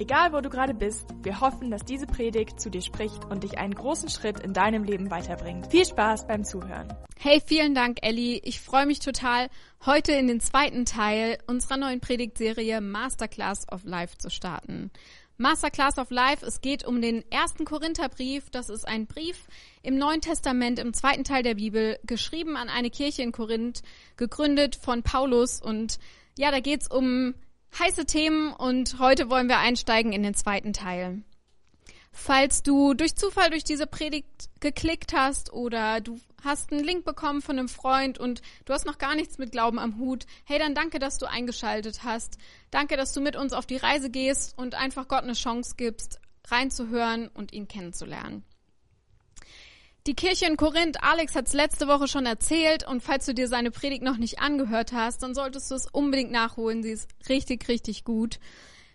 Egal wo du gerade bist, wir hoffen, dass diese Predigt zu dir spricht und dich einen großen Schritt in deinem Leben weiterbringt. Viel Spaß beim Zuhören. Hey, vielen Dank, Ellie. Ich freue mich total, heute in den zweiten Teil unserer neuen Predigtserie Masterclass of Life zu starten. Masterclass of Life, es geht um den ersten Korintherbrief. Das ist ein Brief im Neuen Testament, im zweiten Teil der Bibel, geschrieben an eine Kirche in Korinth, gegründet von Paulus. Und ja, da geht's um heiße Themen und heute wollen wir einsteigen in den zweiten Teil. Falls du durch Zufall durch diese Predigt geklickt hast oder du hast einen Link bekommen von einem Freund und du hast noch gar nichts mit Glauben am Hut, hey, dann danke, dass du eingeschaltet hast. Danke, dass du mit uns auf die Reise gehst und einfach Gott eine Chance gibst, reinzuhören und ihn kennenzulernen. Die Kirche in Korinth, Alex hat es letzte Woche schon erzählt und falls du dir seine Predigt noch nicht angehört hast, dann solltest du es unbedingt nachholen. Sie ist richtig, richtig gut.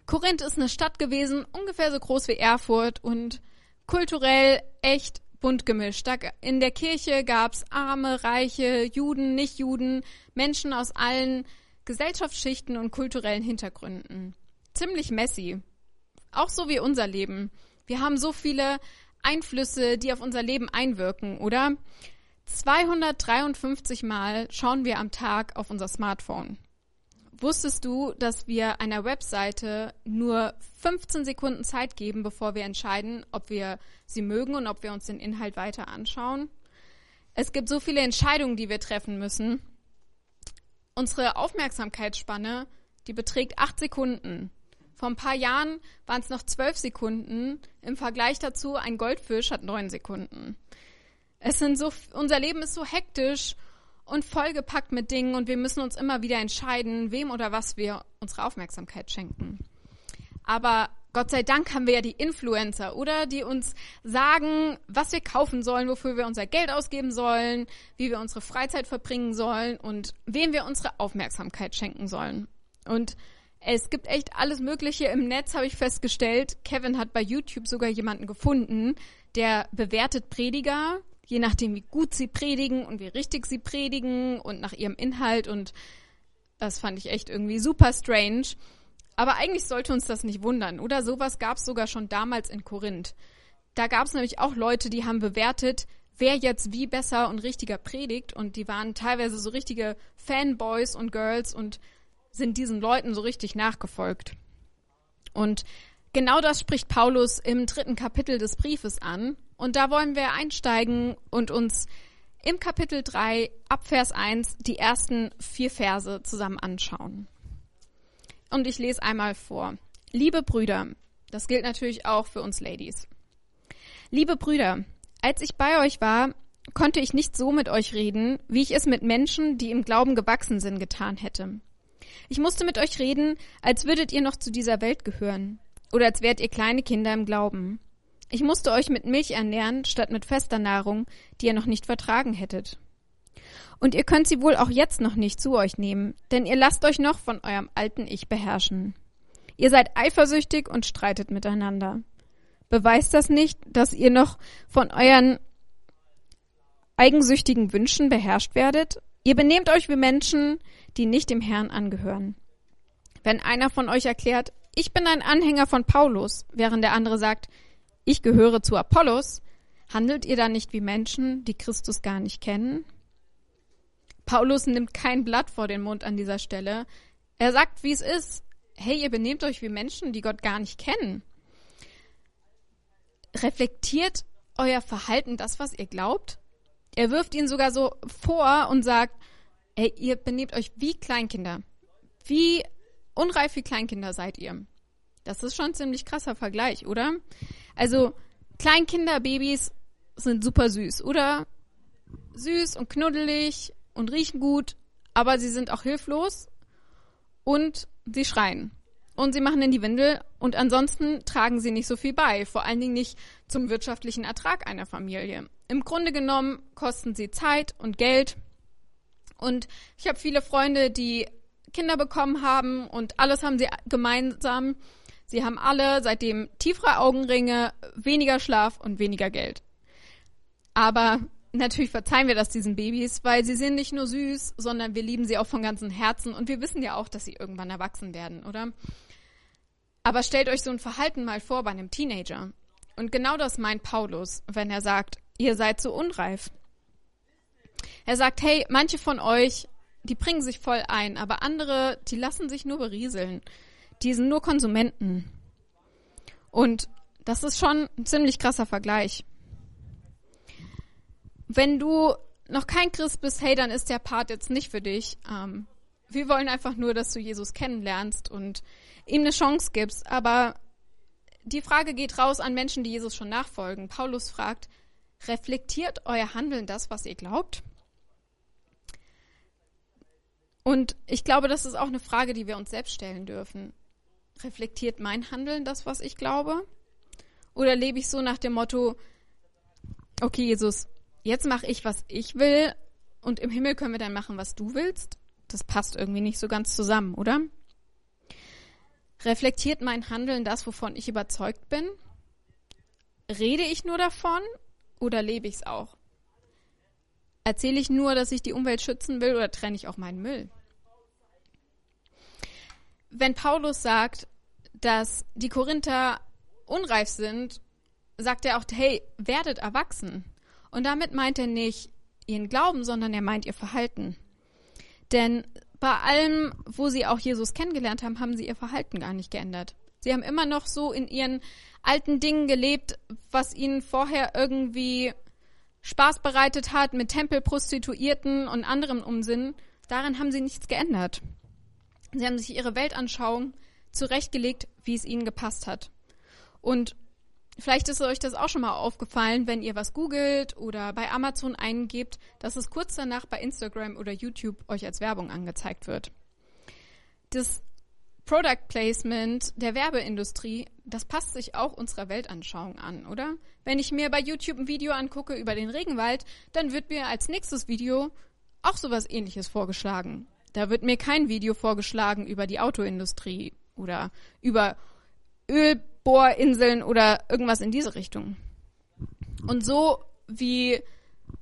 Korinth ist eine Stadt gewesen, ungefähr so groß wie Erfurt und kulturell echt bunt gemischt. in der Kirche gab's arme, reiche, Juden, Nichtjuden, Menschen aus allen Gesellschaftsschichten und kulturellen Hintergründen. Ziemlich messy. Auch so wie unser Leben. Wir haben so viele Einflüsse, die auf unser Leben einwirken, oder? 253 Mal schauen wir am Tag auf unser Smartphone. Wusstest du, dass wir einer Webseite nur 15 Sekunden Zeit geben, bevor wir entscheiden, ob wir sie mögen und ob wir uns den Inhalt weiter anschauen? Es gibt so viele Entscheidungen, die wir treffen müssen. Unsere Aufmerksamkeitsspanne, die beträgt acht Sekunden. Vor ein paar Jahren waren es noch zwölf Sekunden. Im Vergleich dazu, ein Goldfisch hat neun Sekunden. Es sind so, unser Leben ist so hektisch und vollgepackt mit Dingen und wir müssen uns immer wieder entscheiden, wem oder was wir unsere Aufmerksamkeit schenken. Aber Gott sei Dank haben wir ja die Influencer, oder? Die uns sagen, was wir kaufen sollen, wofür wir unser Geld ausgeben sollen, wie wir unsere Freizeit verbringen sollen und wem wir unsere Aufmerksamkeit schenken sollen. Und es gibt echt alles Mögliche im Netz, habe ich festgestellt. Kevin hat bei YouTube sogar jemanden gefunden, der bewertet Prediger, je nachdem, wie gut sie predigen und wie richtig sie predigen und nach ihrem Inhalt. Und das fand ich echt irgendwie super strange. Aber eigentlich sollte uns das nicht wundern, oder? Sowas gab es sogar schon damals in Korinth. Da gab es nämlich auch Leute, die haben bewertet, wer jetzt wie besser und richtiger predigt. Und die waren teilweise so richtige Fanboys und Girls und sind diesen Leuten so richtig nachgefolgt. Und genau das spricht Paulus im dritten Kapitel des Briefes an. Und da wollen wir einsteigen und uns im Kapitel 3 ab Vers 1 die ersten vier Verse zusammen anschauen. Und ich lese einmal vor. Liebe Brüder, das gilt natürlich auch für uns Ladies. Liebe Brüder, als ich bei euch war, konnte ich nicht so mit euch reden, wie ich es mit Menschen, die im Glauben gewachsen sind, getan hätte. Ich musste mit euch reden, als würdet ihr noch zu dieser Welt gehören. Oder als wärt ihr kleine Kinder im Glauben. Ich musste euch mit Milch ernähren, statt mit fester Nahrung, die ihr noch nicht vertragen hättet. Und ihr könnt sie wohl auch jetzt noch nicht zu euch nehmen, denn ihr lasst euch noch von eurem alten Ich beherrschen. Ihr seid eifersüchtig und streitet miteinander. Beweist das nicht, dass ihr noch von euren eigensüchtigen Wünschen beherrscht werdet? Ihr benehmt euch wie Menschen, die nicht dem Herrn angehören. Wenn einer von euch erklärt, ich bin ein Anhänger von Paulus, während der andere sagt, ich gehöre zu Apollos, handelt ihr dann nicht wie Menschen, die Christus gar nicht kennen? Paulus nimmt kein Blatt vor den Mund an dieser Stelle. Er sagt, wie es ist. Hey, ihr benehmt euch wie Menschen, die Gott gar nicht kennen. Reflektiert euer Verhalten das, was ihr glaubt? Er wirft ihn sogar so vor und sagt, ey, ihr benehmt euch wie Kleinkinder. Wie unreif wie Kleinkinder seid ihr. Das ist schon ein ziemlich krasser Vergleich, oder? Also, Kleinkinder, Babys sind super süß, oder? Süß und knuddelig und riechen gut, aber sie sind auch hilflos und sie schreien. Und sie machen in die Windel und ansonsten tragen sie nicht so viel bei, vor allen Dingen nicht zum wirtschaftlichen Ertrag einer Familie. Im Grunde genommen kosten sie Zeit und Geld. Und ich habe viele Freunde, die Kinder bekommen haben und alles haben sie gemeinsam. Sie haben alle seitdem tiefere Augenringe, weniger Schlaf und weniger Geld. Aber natürlich verzeihen wir das diesen Babys, weil sie sind nicht nur süß, sondern wir lieben sie auch von ganzem Herzen und wir wissen ja auch, dass sie irgendwann erwachsen werden, oder? Aber stellt euch so ein Verhalten mal vor bei einem Teenager. Und genau das meint Paulus, wenn er sagt, ihr seid so unreif. Er sagt, hey, manche von euch, die bringen sich voll ein, aber andere, die lassen sich nur berieseln. Die sind nur Konsumenten. Und das ist schon ein ziemlich krasser Vergleich. Wenn du noch kein Christ bist, hey, dann ist der Part jetzt nicht für dich. Ähm, wir wollen einfach nur, dass du Jesus kennenlernst und ihm eine Chance gibst. Aber die Frage geht raus an Menschen, die Jesus schon nachfolgen. Paulus fragt, reflektiert euer Handeln das, was ihr glaubt? Und ich glaube, das ist auch eine Frage, die wir uns selbst stellen dürfen. Reflektiert mein Handeln das, was ich glaube? Oder lebe ich so nach dem Motto, okay, Jesus, jetzt mache ich, was ich will und im Himmel können wir dann machen, was du willst. Das passt irgendwie nicht so ganz zusammen, oder? Reflektiert mein Handeln das, wovon ich überzeugt bin? Rede ich nur davon oder lebe ich es auch? Erzähle ich nur, dass ich die Umwelt schützen will oder trenne ich auch meinen Müll? Wenn Paulus sagt, dass die Korinther unreif sind, sagt er auch, hey, werdet erwachsen. Und damit meint er nicht ihren Glauben, sondern er meint ihr Verhalten. Denn bei allem, wo sie auch Jesus kennengelernt haben, haben sie ihr Verhalten gar nicht geändert. Sie haben immer noch so in ihren alten Dingen gelebt, was ihnen vorher irgendwie Spaß bereitet hat mit Tempelprostituierten und anderem Unsinn. Daran haben sie nichts geändert. Sie haben sich ihre Weltanschauung zurechtgelegt, wie es ihnen gepasst hat. Und Vielleicht ist euch das auch schon mal aufgefallen, wenn ihr was googelt oder bei Amazon eingebt, dass es kurz danach bei Instagram oder YouTube euch als Werbung angezeigt wird. Das Product Placement der Werbeindustrie, das passt sich auch unserer Weltanschauung an, oder? Wenn ich mir bei YouTube ein Video angucke über den Regenwald, dann wird mir als nächstes Video auch sowas ähnliches vorgeschlagen. Da wird mir kein Video vorgeschlagen über die Autoindustrie oder über Ölbohrinseln oder irgendwas in diese Richtung. Und so wie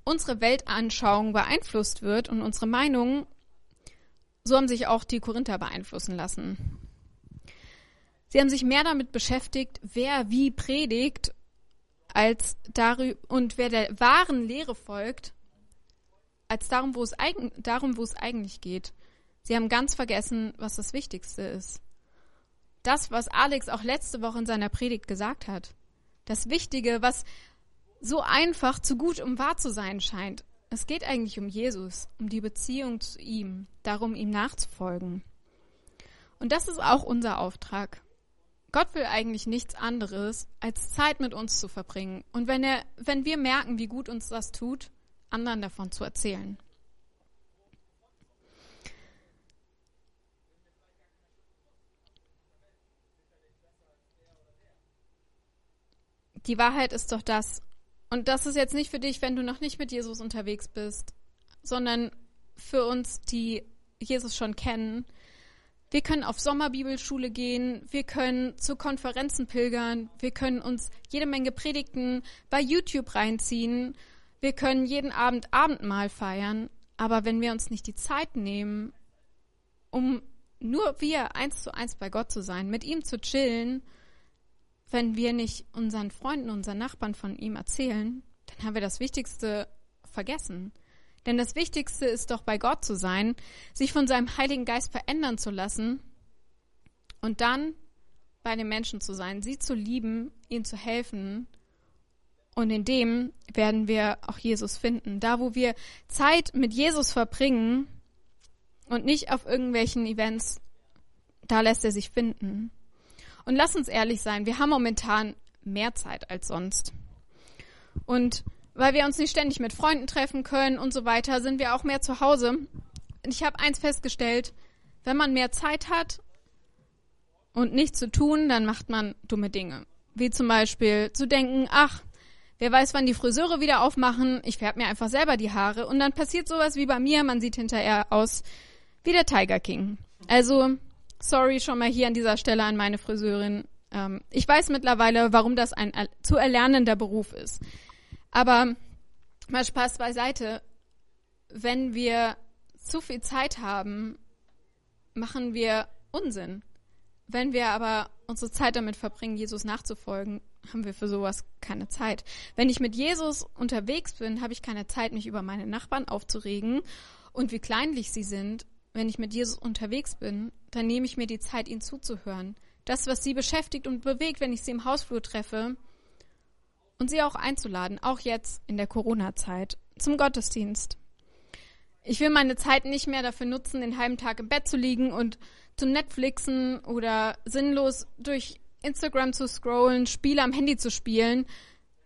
unsere Weltanschauung beeinflusst wird und unsere Meinungen, so haben sich auch die Korinther beeinflussen lassen. Sie haben sich mehr damit beschäftigt, wer wie predigt, als darüber und wer der wahren Lehre folgt, als darum, wo es, eigen, darum, wo es eigentlich geht. Sie haben ganz vergessen, was das Wichtigste ist das, was Alex auch letzte Woche in seiner Predigt gesagt hat. Das Wichtige, was so einfach zu gut, um wahr zu sein scheint. Es geht eigentlich um Jesus, um die Beziehung zu ihm, darum, ihm nachzufolgen. Und das ist auch unser Auftrag. Gott will eigentlich nichts anderes, als Zeit mit uns zu verbringen. Und wenn er, wenn wir merken, wie gut uns das tut, anderen davon zu erzählen. die Wahrheit ist doch das. Und das ist jetzt nicht für dich, wenn du noch nicht mit Jesus unterwegs bist, sondern für uns, die Jesus schon kennen. Wir können auf Sommerbibelschule gehen, wir können zu Konferenzen pilgern, wir können uns jede Menge Predigten bei YouTube reinziehen, wir können jeden Abend Abendmahl feiern, aber wenn wir uns nicht die Zeit nehmen, um nur wir eins zu eins bei Gott zu sein, mit ihm zu chillen, wenn wir nicht unseren Freunden, unseren Nachbarn von ihm erzählen, dann haben wir das Wichtigste vergessen. Denn das Wichtigste ist doch bei Gott zu sein, sich von seinem Heiligen Geist verändern zu lassen und dann bei den Menschen zu sein, sie zu lieben, ihnen zu helfen. Und in dem werden wir auch Jesus finden. Da, wo wir Zeit mit Jesus verbringen und nicht auf irgendwelchen Events, da lässt er sich finden. Und lass uns ehrlich sein, wir haben momentan mehr Zeit als sonst. Und weil wir uns nicht ständig mit Freunden treffen können und so weiter, sind wir auch mehr zu Hause. Und ich habe eins festgestellt, wenn man mehr Zeit hat und nichts zu tun, dann macht man dumme Dinge. Wie zum Beispiel zu denken, ach, Wer weiß, wann die Friseure wieder aufmachen. Ich färbe mir einfach selber die Haare und dann passiert sowas wie bei mir. Man sieht hinterher aus wie der Tiger King. Also, sorry schon mal hier an dieser Stelle an meine Friseurin. Ähm, ich weiß mittlerweile, warum das ein zu erlernender Beruf ist. Aber mal Spaß beiseite. Wenn wir zu viel Zeit haben, machen wir Unsinn. Wenn wir aber unsere Zeit damit verbringen, Jesus nachzufolgen, haben wir für sowas keine Zeit. Wenn ich mit Jesus unterwegs bin, habe ich keine Zeit, mich über meine Nachbarn aufzuregen und wie kleinlich sie sind. Wenn ich mit Jesus unterwegs bin, dann nehme ich mir die Zeit, ihnen zuzuhören. Das, was sie beschäftigt und bewegt, wenn ich sie im Hausflur treffe und sie auch einzuladen, auch jetzt in der Corona-Zeit, zum Gottesdienst. Ich will meine Zeit nicht mehr dafür nutzen, den halben Tag im Bett zu liegen und zu Netflixen oder sinnlos durch Instagram zu scrollen, Spiele am Handy zu spielen.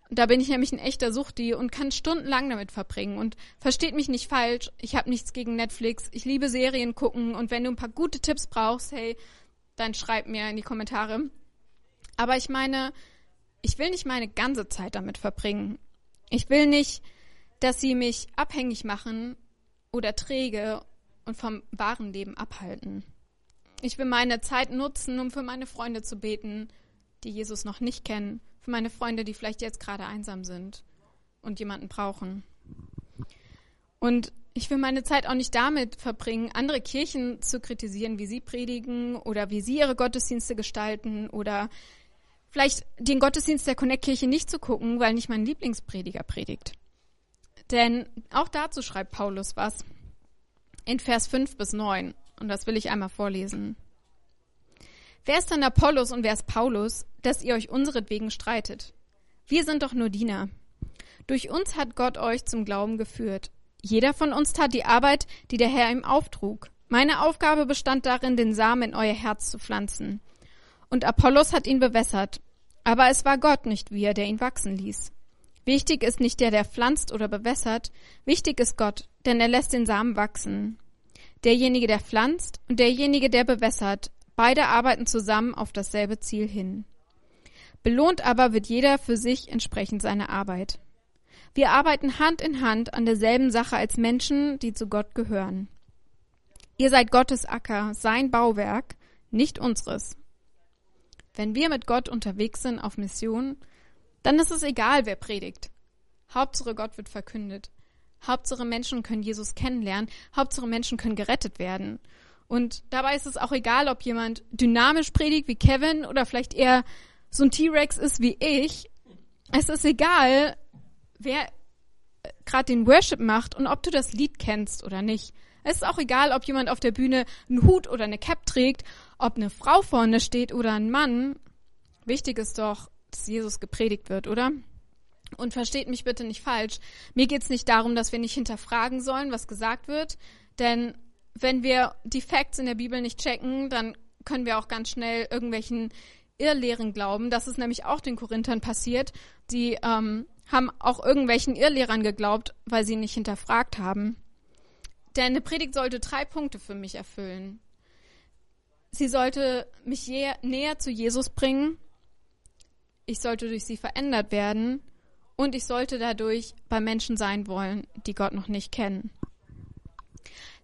Da bin ich nämlich ein echter Suchti und kann stundenlang damit verbringen. Und versteht mich nicht falsch, ich habe nichts gegen Netflix. Ich liebe Serien gucken und wenn du ein paar gute Tipps brauchst, hey, dann schreib mir in die Kommentare. Aber ich meine, ich will nicht meine ganze Zeit damit verbringen. Ich will nicht, dass sie mich abhängig machen oder träge und vom wahren Leben abhalten. Ich will meine Zeit nutzen, um für meine Freunde zu beten, die Jesus noch nicht kennen, für meine Freunde, die vielleicht jetzt gerade einsam sind und jemanden brauchen. Und ich will meine Zeit auch nicht damit verbringen, andere Kirchen zu kritisieren, wie sie predigen oder wie sie ihre Gottesdienste gestalten oder vielleicht den Gottesdienst der Connect-Kirche nicht zu gucken, weil nicht mein Lieblingsprediger predigt. Denn auch dazu schreibt Paulus was in Vers 5 bis 9. Und das will ich einmal vorlesen. Wer ist dann Apollos und wer ist Paulus, dass ihr euch unseretwegen streitet? Wir sind doch nur Diener. Durch uns hat Gott euch zum Glauben geführt. Jeder von uns tat die Arbeit, die der Herr ihm auftrug. Meine Aufgabe bestand darin, den Samen in euer Herz zu pflanzen. Und Apollos hat ihn bewässert. Aber es war Gott, nicht wir, der ihn wachsen ließ. Wichtig ist nicht der, der pflanzt oder bewässert, wichtig ist Gott, denn er lässt den Samen wachsen. Derjenige, der pflanzt und derjenige, der bewässert, beide arbeiten zusammen auf dasselbe Ziel hin. Belohnt aber wird jeder für sich entsprechend seiner Arbeit. Wir arbeiten Hand in Hand an derselben Sache als Menschen, die zu Gott gehören. Ihr seid Gottes Acker, sein Bauwerk, nicht unseres. Wenn wir mit Gott unterwegs sind auf Mission, dann ist es egal, wer predigt. Hauptsache Gott wird verkündet. Hauptsache Menschen können Jesus kennenlernen. Hauptsache Menschen können gerettet werden. Und dabei ist es auch egal, ob jemand dynamisch predigt wie Kevin oder vielleicht eher so ein T-Rex ist wie ich. Es ist egal, wer äh, gerade den Worship macht und ob du das Lied kennst oder nicht. Es ist auch egal, ob jemand auf der Bühne einen Hut oder eine Cap trägt, ob eine Frau vorne steht oder ein Mann. Wichtig ist doch, dass Jesus gepredigt wird, oder? Und versteht mich bitte nicht falsch. Mir geht es nicht darum, dass wir nicht hinterfragen sollen, was gesagt wird. Denn wenn wir die Facts in der Bibel nicht checken, dann können wir auch ganz schnell irgendwelchen Irrlehren glauben. Das ist nämlich auch den Korinthern passiert. Die ähm, haben auch irgendwelchen Irrlehrern geglaubt, weil sie nicht hinterfragt haben. Denn eine Predigt sollte drei Punkte für mich erfüllen. Sie sollte mich näher zu Jesus bringen ich sollte durch sie verändert werden und ich sollte dadurch bei Menschen sein wollen, die Gott noch nicht kennen.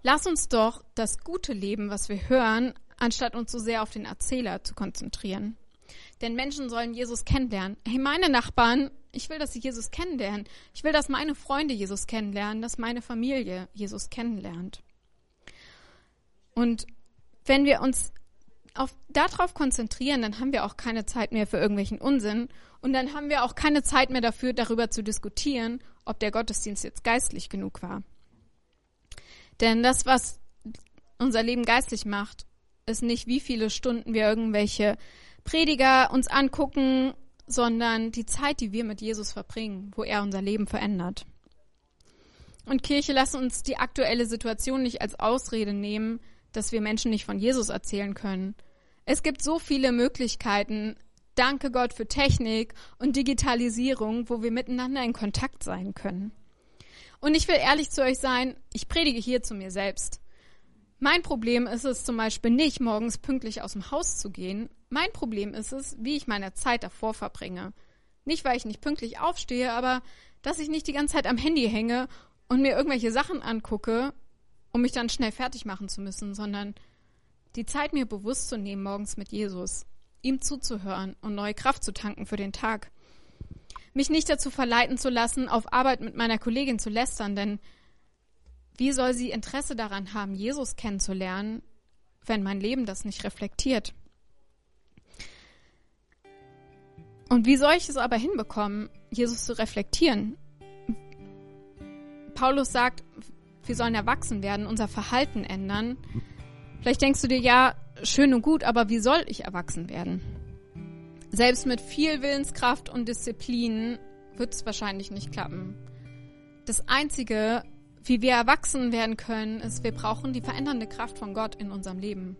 Lass uns doch das gute Leben, was wir hören, anstatt uns so sehr auf den Erzähler zu konzentrieren. Denn Menschen sollen Jesus kennenlernen. Hey, meine Nachbarn, ich will, dass sie Jesus kennenlernen. Ich will, dass meine Freunde Jesus kennenlernen, dass meine Familie Jesus kennenlernt. Und wenn wir uns auf, darauf konzentrieren, dann haben wir auch keine Zeit mehr für irgendwelchen Unsinn und dann haben wir auch keine Zeit mehr dafür, darüber zu diskutieren, ob der Gottesdienst jetzt geistlich genug war. Denn das, was unser Leben geistlich macht, ist nicht, wie viele Stunden wir irgendwelche Prediger uns angucken, sondern die Zeit, die wir mit Jesus verbringen, wo er unser Leben verändert. Und Kirche, lass uns die aktuelle Situation nicht als Ausrede nehmen, dass wir Menschen nicht von Jesus erzählen können. Es gibt so viele Möglichkeiten, danke Gott für Technik und Digitalisierung, wo wir miteinander in Kontakt sein können. Und ich will ehrlich zu euch sein, ich predige hier zu mir selbst. Mein Problem ist es zum Beispiel nicht, morgens pünktlich aus dem Haus zu gehen. Mein Problem ist es, wie ich meine Zeit davor verbringe. Nicht, weil ich nicht pünktlich aufstehe, aber dass ich nicht die ganze Zeit am Handy hänge und mir irgendwelche Sachen angucke, um mich dann schnell fertig machen zu müssen, sondern die Zeit mir bewusst zu nehmen morgens mit Jesus, ihm zuzuhören und neue Kraft zu tanken für den Tag. Mich nicht dazu verleiten zu lassen, auf Arbeit mit meiner Kollegin zu lästern, denn wie soll sie Interesse daran haben, Jesus kennenzulernen, wenn mein Leben das nicht reflektiert? Und wie soll ich es aber hinbekommen, Jesus zu reflektieren? Paulus sagt, wir sollen erwachsen werden, unser Verhalten ändern. Vielleicht denkst du dir, ja, schön und gut, aber wie soll ich erwachsen werden? Selbst mit viel Willenskraft und Disziplin wird es wahrscheinlich nicht klappen. Das Einzige, wie wir erwachsen werden können, ist, wir brauchen die verändernde Kraft von Gott in unserem Leben.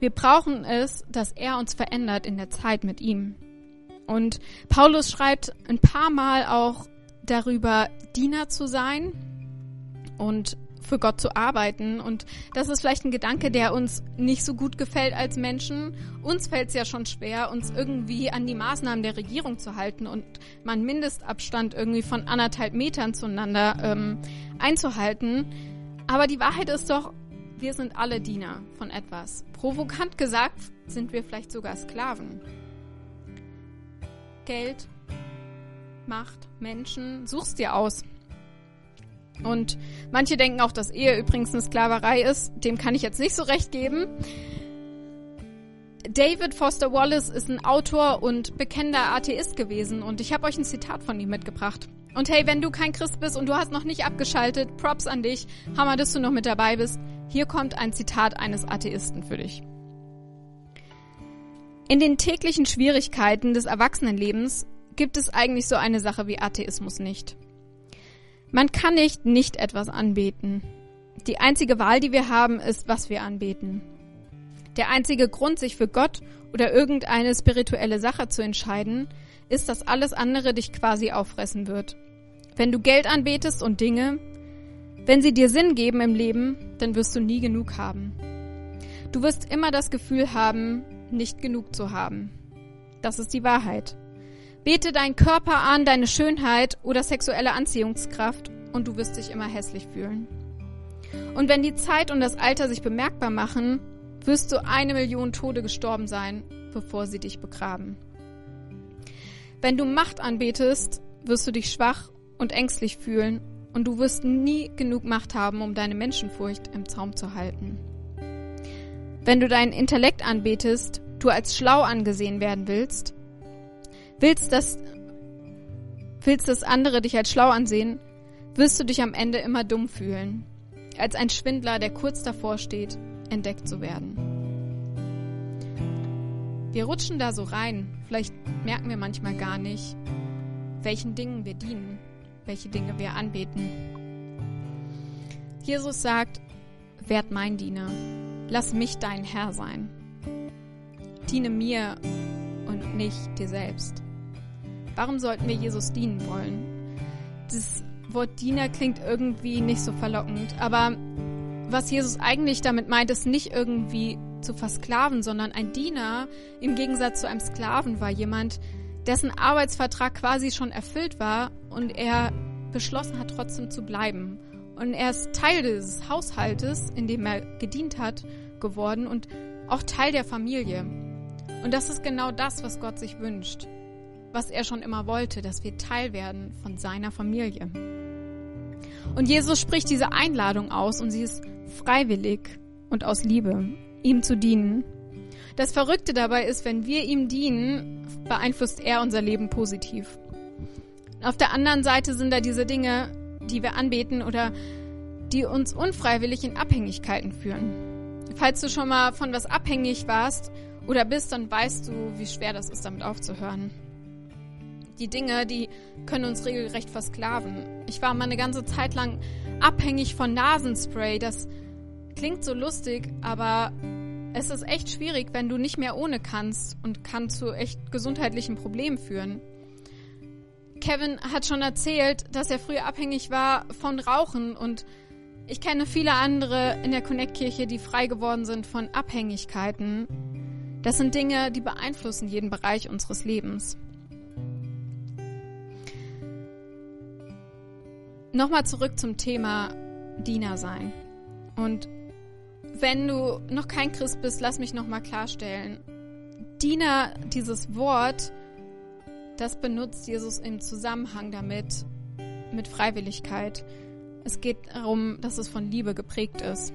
Wir brauchen es, dass er uns verändert in der Zeit mit ihm. Und Paulus schreibt ein paar Mal auch darüber, Diener zu sein und für Gott zu arbeiten. Und das ist vielleicht ein Gedanke, der uns nicht so gut gefällt als Menschen. Uns fällt es ja schon schwer, uns irgendwie an die Maßnahmen der Regierung zu halten und man Mindestabstand irgendwie von anderthalb Metern zueinander ähm, einzuhalten. Aber die Wahrheit ist doch, wir sind alle Diener von etwas. Provokant gesagt sind wir vielleicht sogar Sklaven. Geld, Macht, Menschen, such's dir aus. Und manche denken auch, dass Ehe übrigens eine Sklaverei ist. Dem kann ich jetzt nicht so recht geben. David Foster Wallace ist ein Autor und bekennender Atheist gewesen und ich habe euch ein Zitat von ihm mitgebracht. Und hey, wenn du kein Christ bist und du hast noch nicht abgeschaltet, Props an dich. Hammer, dass du noch mit dabei bist. Hier kommt ein Zitat eines Atheisten für dich. In den täglichen Schwierigkeiten des Erwachsenenlebens gibt es eigentlich so eine Sache wie Atheismus nicht. Man kann nicht nicht etwas anbeten. Die einzige Wahl, die wir haben, ist, was wir anbeten. Der einzige Grund, sich für Gott oder irgendeine spirituelle Sache zu entscheiden, ist, dass alles andere dich quasi auffressen wird. Wenn du Geld anbetest und Dinge, wenn sie dir Sinn geben im Leben, dann wirst du nie genug haben. Du wirst immer das Gefühl haben, nicht genug zu haben. Das ist die Wahrheit. Bete deinen Körper an, deine Schönheit oder sexuelle Anziehungskraft und du wirst dich immer hässlich fühlen. Und wenn die Zeit und das Alter sich bemerkbar machen, wirst du eine Million Tode gestorben sein, bevor sie dich begraben. Wenn du Macht anbetest, wirst du dich schwach und ängstlich fühlen und du wirst nie genug Macht haben, um deine Menschenfurcht im Zaum zu halten. Wenn du deinen Intellekt anbetest, du als schlau angesehen werden willst, willst, dass, willst, dass andere dich als schlau ansehen, wirst du dich am Ende immer dumm fühlen. Als ein Schwindler, der kurz davor steht, entdeckt zu werden. Wir rutschen da so rein. Vielleicht merken wir manchmal gar nicht, welchen Dingen wir dienen, welche Dinge wir anbeten. Jesus sagt, werd mein Diener. Lass mich dein Herr sein. Diene mir und nicht dir selbst. Warum sollten wir Jesus dienen wollen? Das Wort Diener klingt irgendwie nicht so verlockend, aber was Jesus eigentlich damit meint, ist nicht irgendwie zu versklaven, sondern ein Diener im Gegensatz zu einem Sklaven war jemand, dessen Arbeitsvertrag quasi schon erfüllt war und er beschlossen hat, trotzdem zu bleiben. Und er ist Teil dieses Haushaltes, in dem er gedient hat, geworden und auch Teil der Familie. Und das ist genau das, was Gott sich wünscht was er schon immer wollte, dass wir Teil werden von seiner Familie. Und Jesus spricht diese Einladung aus und sie ist freiwillig und aus Liebe, ihm zu dienen. Das Verrückte dabei ist, wenn wir ihm dienen, beeinflusst er unser Leben positiv. Auf der anderen Seite sind da diese Dinge, die wir anbeten oder die uns unfreiwillig in Abhängigkeiten führen. Falls du schon mal von was abhängig warst oder bist, dann weißt du, wie schwer das ist, damit aufzuhören die Dinge, die können uns regelrecht versklaven. Ich war mal eine ganze Zeit lang abhängig von Nasenspray. Das klingt so lustig, aber es ist echt schwierig, wenn du nicht mehr ohne kannst und kann zu echt gesundheitlichen Problemen führen. Kevin hat schon erzählt, dass er früher abhängig war von Rauchen und ich kenne viele andere in der Connect-Kirche, die frei geworden sind von Abhängigkeiten. Das sind Dinge, die beeinflussen jeden Bereich unseres Lebens. Nochmal zurück zum Thema Diener sein. Und wenn du noch kein Christ bist, lass mich nochmal klarstellen. Diener, dieses Wort, das benutzt Jesus im Zusammenhang damit, mit Freiwilligkeit. Es geht darum, dass es von Liebe geprägt ist.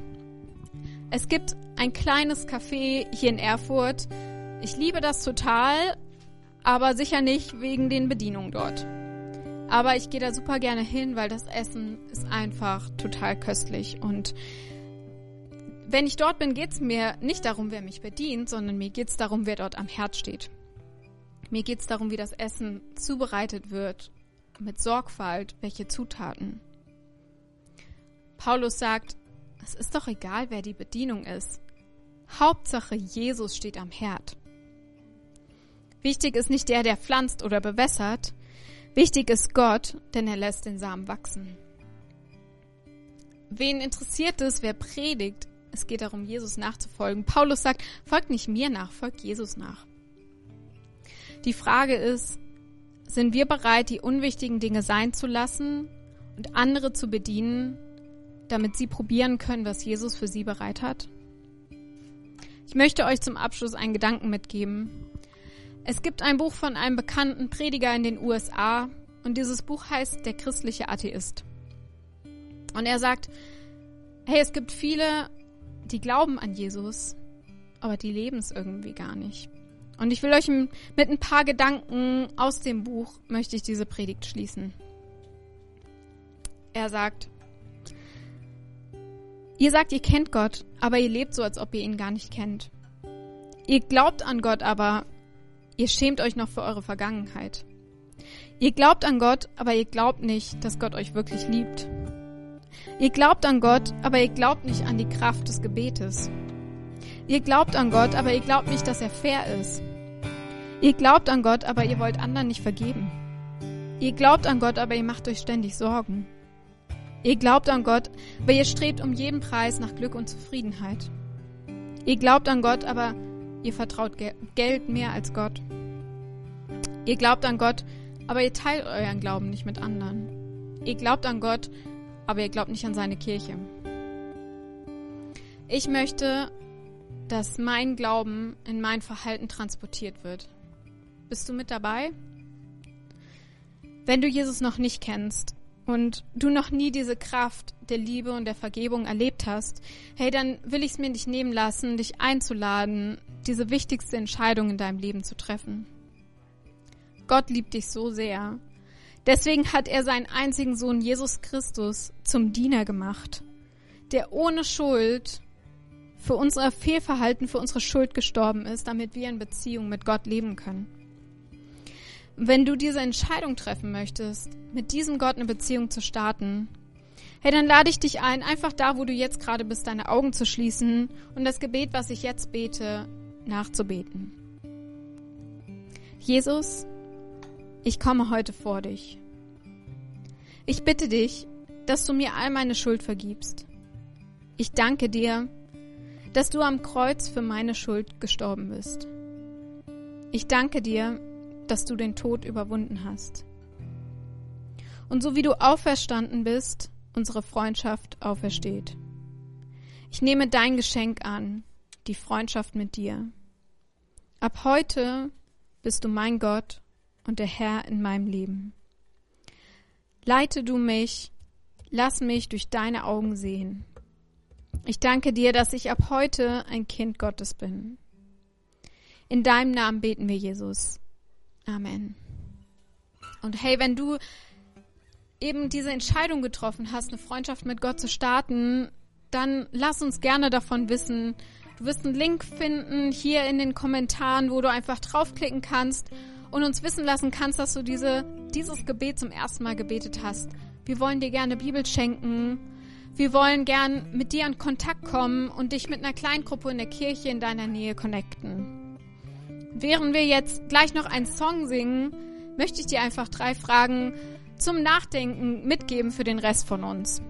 Es gibt ein kleines Café hier in Erfurt. Ich liebe das total, aber sicher nicht wegen den Bedienungen dort. Aber ich gehe da super gerne hin, weil das Essen ist einfach total köstlich. Und wenn ich dort bin, geht es mir nicht darum, wer mich bedient, sondern mir geht es darum, wer dort am Herd steht. Mir geht es darum, wie das Essen zubereitet wird, mit Sorgfalt, welche Zutaten. Paulus sagt, es ist doch egal, wer die Bedienung ist. Hauptsache, Jesus steht am Herd. Wichtig ist nicht der, der pflanzt oder bewässert. Wichtig ist Gott, denn er lässt den Samen wachsen. Wen interessiert es, wer predigt? Es geht darum, Jesus nachzufolgen. Paulus sagt, folgt nicht mir nach, folgt Jesus nach. Die Frage ist, sind wir bereit, die unwichtigen Dinge sein zu lassen und andere zu bedienen, damit sie probieren können, was Jesus für sie bereit hat? Ich möchte euch zum Abschluss einen Gedanken mitgeben. Es gibt ein Buch von einem bekannten Prediger in den USA und dieses Buch heißt Der christliche Atheist. Und er sagt, hey, es gibt viele, die glauben an Jesus, aber die leben es irgendwie gar nicht. Und ich will euch mit ein paar Gedanken aus dem Buch möchte ich diese Predigt schließen. Er sagt, ihr sagt, ihr kennt Gott, aber ihr lebt so, als ob ihr ihn gar nicht kennt. Ihr glaubt an Gott, aber Ihr schämt euch noch für eure Vergangenheit. Ihr glaubt an Gott, aber ihr glaubt nicht, dass Gott euch wirklich liebt. Ihr glaubt an Gott, aber ihr glaubt nicht an die Kraft des Gebetes. Ihr glaubt an Gott, aber ihr glaubt nicht, dass er fair ist. Ihr glaubt an Gott, aber ihr wollt anderen nicht vergeben. Ihr glaubt an Gott, aber ihr macht euch ständig Sorgen. Ihr glaubt an Gott, aber ihr strebt um jeden Preis nach Glück und Zufriedenheit. Ihr glaubt an Gott, aber Ihr vertraut Geld mehr als Gott. Ihr glaubt an Gott, aber ihr teilt euren Glauben nicht mit anderen. Ihr glaubt an Gott, aber ihr glaubt nicht an seine Kirche. Ich möchte, dass mein Glauben in mein Verhalten transportiert wird. Bist du mit dabei? Wenn du Jesus noch nicht kennst, und du noch nie diese Kraft der Liebe und der Vergebung erlebt hast, hey, dann will ich es mir nicht nehmen lassen, dich einzuladen, diese wichtigste Entscheidung in deinem Leben zu treffen. Gott liebt dich so sehr. Deswegen hat er seinen einzigen Sohn Jesus Christus zum Diener gemacht, der ohne Schuld für unser Fehlverhalten, für unsere Schuld gestorben ist, damit wir in Beziehung mit Gott leben können. Wenn du diese Entscheidung treffen möchtest, mit diesem Gott eine Beziehung zu starten, hey, dann lade ich dich ein, einfach da, wo du jetzt gerade bist, deine Augen zu schließen und das Gebet, was ich jetzt bete, nachzubeten. Jesus, ich komme heute vor dich. Ich bitte dich, dass du mir all meine Schuld vergibst. Ich danke dir, dass du am Kreuz für meine Schuld gestorben bist. Ich danke dir, dass du den Tod überwunden hast. Und so wie du auferstanden bist, unsere Freundschaft aufersteht. Ich nehme dein Geschenk an, die Freundschaft mit dir. Ab heute bist du mein Gott und der Herr in meinem Leben. Leite du mich, lass mich durch deine Augen sehen. Ich danke dir, dass ich ab heute ein Kind Gottes bin. In deinem Namen beten wir, Jesus. Amen. Und hey, wenn du eben diese Entscheidung getroffen hast, eine Freundschaft mit Gott zu starten, dann lass uns gerne davon wissen. Du wirst einen Link finden hier in den Kommentaren, wo du einfach draufklicken kannst und uns wissen lassen kannst, dass du diese, dieses Gebet zum ersten Mal gebetet hast. Wir wollen dir gerne Bibel schenken. Wir wollen gern mit dir in Kontakt kommen und dich mit einer Kleingruppe in der Kirche in deiner Nähe connecten. Während wir jetzt gleich noch einen Song singen, möchte ich dir einfach drei Fragen zum Nachdenken mitgeben für den Rest von uns.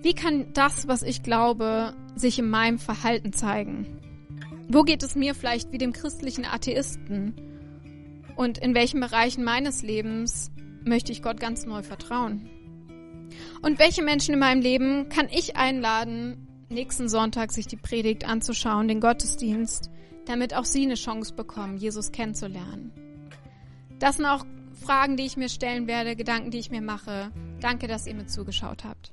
Wie kann das, was ich glaube, sich in meinem Verhalten zeigen? Wo geht es mir vielleicht wie dem christlichen Atheisten? Und in welchen Bereichen meines Lebens möchte ich Gott ganz neu vertrauen? Und welche Menschen in meinem Leben kann ich einladen, nächsten Sonntag sich die Predigt anzuschauen, den Gottesdienst, damit auch sie eine Chance bekommen, Jesus kennenzulernen? Das sind auch Fragen, die ich mir stellen werde, Gedanken, die ich mir mache. Danke, dass ihr mir zugeschaut habt.